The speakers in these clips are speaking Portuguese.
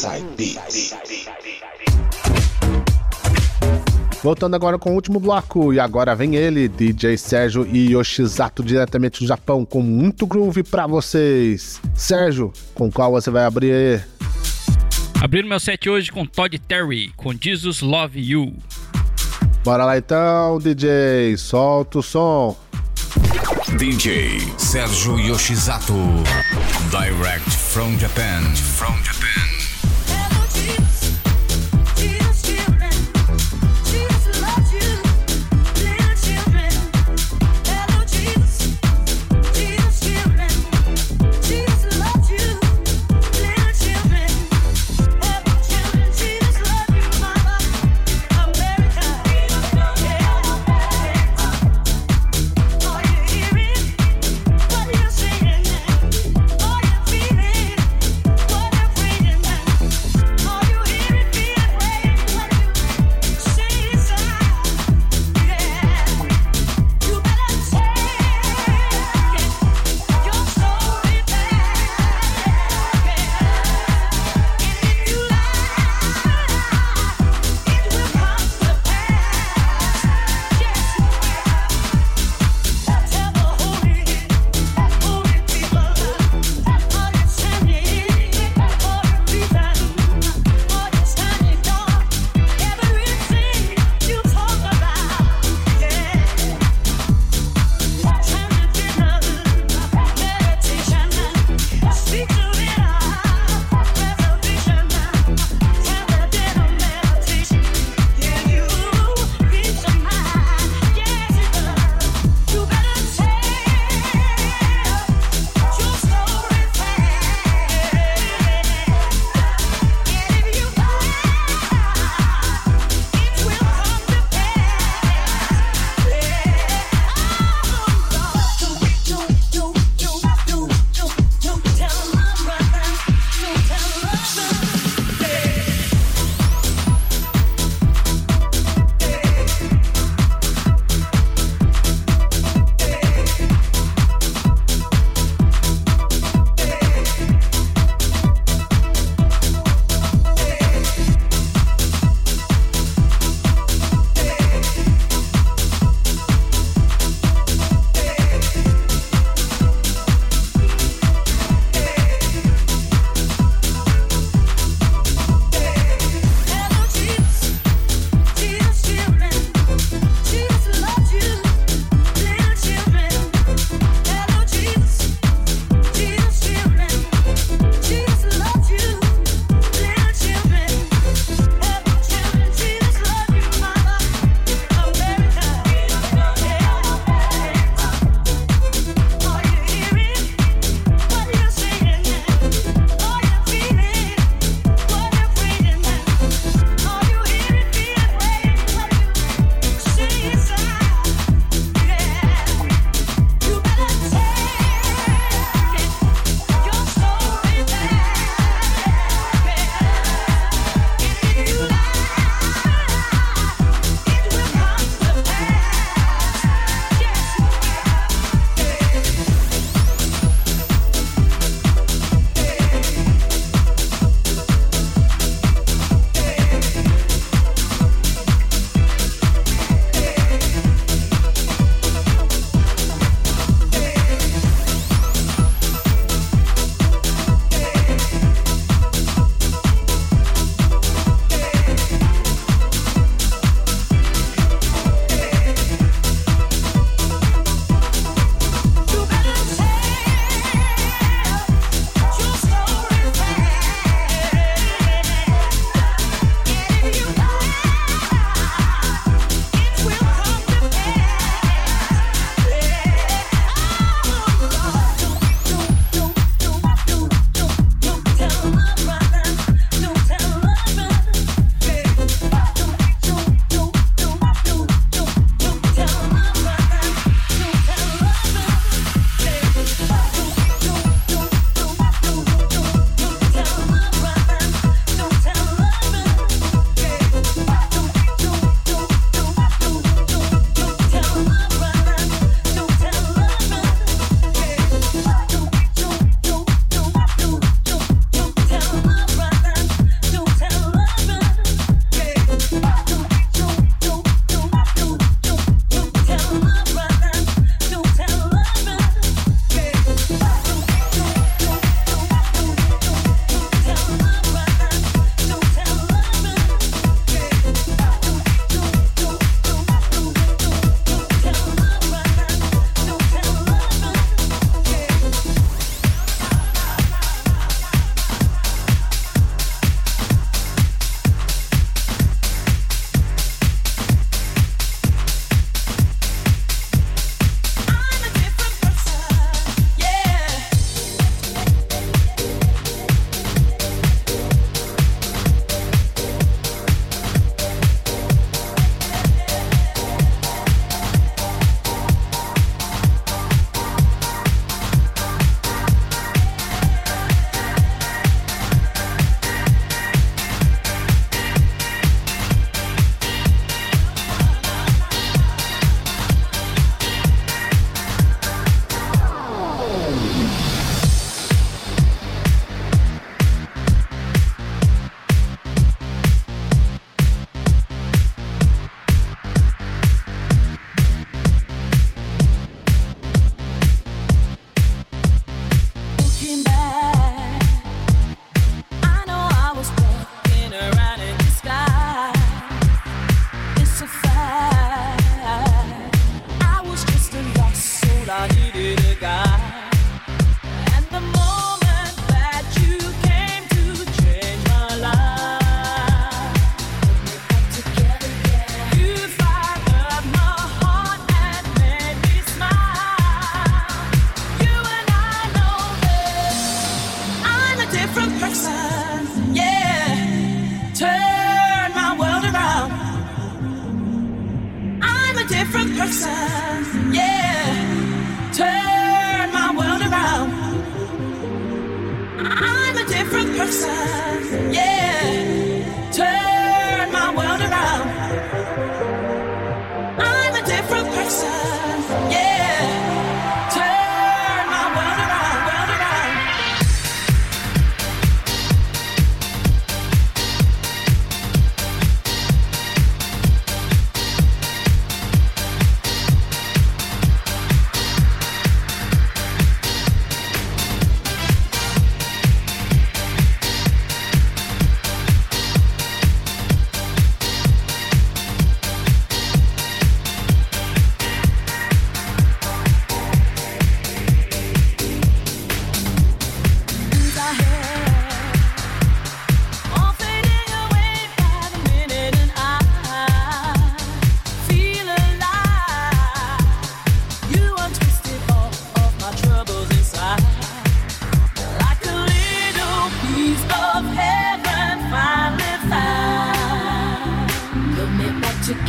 Inside Beats. Voltando agora com o último bloco, e agora vem ele, DJ Sérgio e Yoshizato, diretamente do Japão, com muito groove pra vocês. Sérgio, com qual você vai abrir aí? Abrir meu set hoje com Todd Terry, com Jesus Love You. Bora lá então, DJ, solta o som. DJ Sérgio Yoshizato, direct from Japan. From Japan.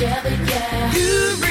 together, yeah. You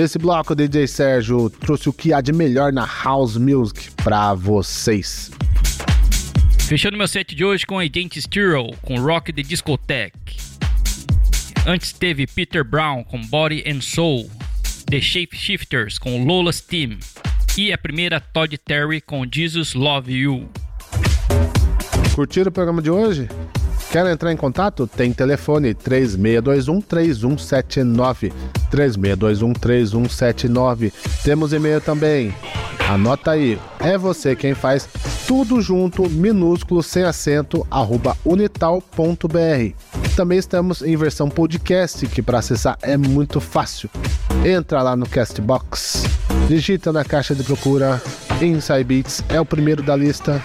Nesse bloco, o DJ Sérgio trouxe o que há de melhor na House Music para vocês. Fechando meu set de hoje com Agent Stiro, com Rock the Discotheque. Antes teve Peter Brown com Body and Soul, The Shapeshifters com Lola's Team e a primeira Todd Terry com Jesus Love You. Curtiram o programa de hoje? Quer entrar em contato? Tem telefone 3621 3179. 3621 3179. Temos e-mail também. Anota aí. É você quem faz tudo junto, minúsculo, sem acento, arroba unital.br. Também estamos em versão podcast, que para acessar é muito fácil. Entra lá no Castbox, digita na caixa de procura Inside Beats, é o primeiro da lista.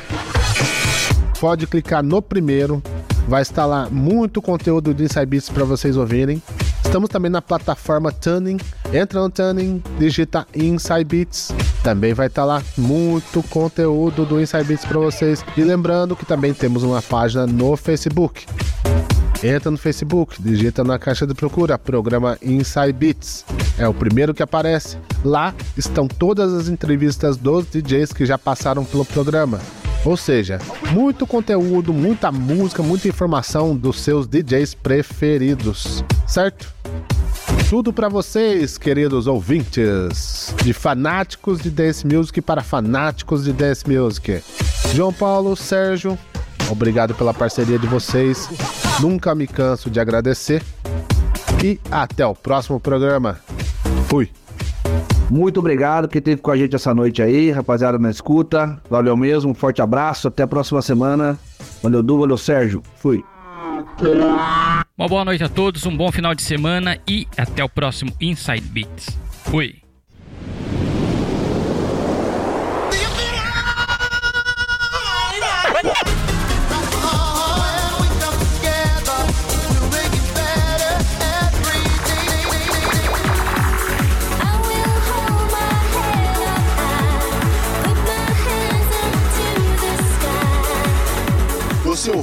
Pode clicar no primeiro Vai estar lá muito conteúdo de Inside Beats para vocês ouvirem. Estamos também na plataforma Tuning. Entra no Tuning, digita Inside Beats. Também vai estar lá muito conteúdo do Inside Beats para vocês. E lembrando que também temos uma página no Facebook. Entra no Facebook, digita na caixa de procura programa Inside Beats. É o primeiro que aparece. Lá estão todas as entrevistas dos DJs que já passaram pelo programa. Ou seja, muito conteúdo, muita música, muita informação dos seus DJs preferidos, certo? Tudo para vocês, queridos ouvintes, de fanáticos de dance music para fanáticos de dance music. João Paulo, Sérgio, obrigado pela parceria de vocês. Nunca me canso de agradecer. E até o próximo programa. Fui. Muito obrigado que esteve com a gente essa noite aí, rapaziada na escuta. Valeu mesmo, um forte abraço, até a próxima semana. Valeu, Du, valeu, Sérgio. Fui. Uma boa noite a todos, um bom final de semana e até o próximo Inside Beats. Fui.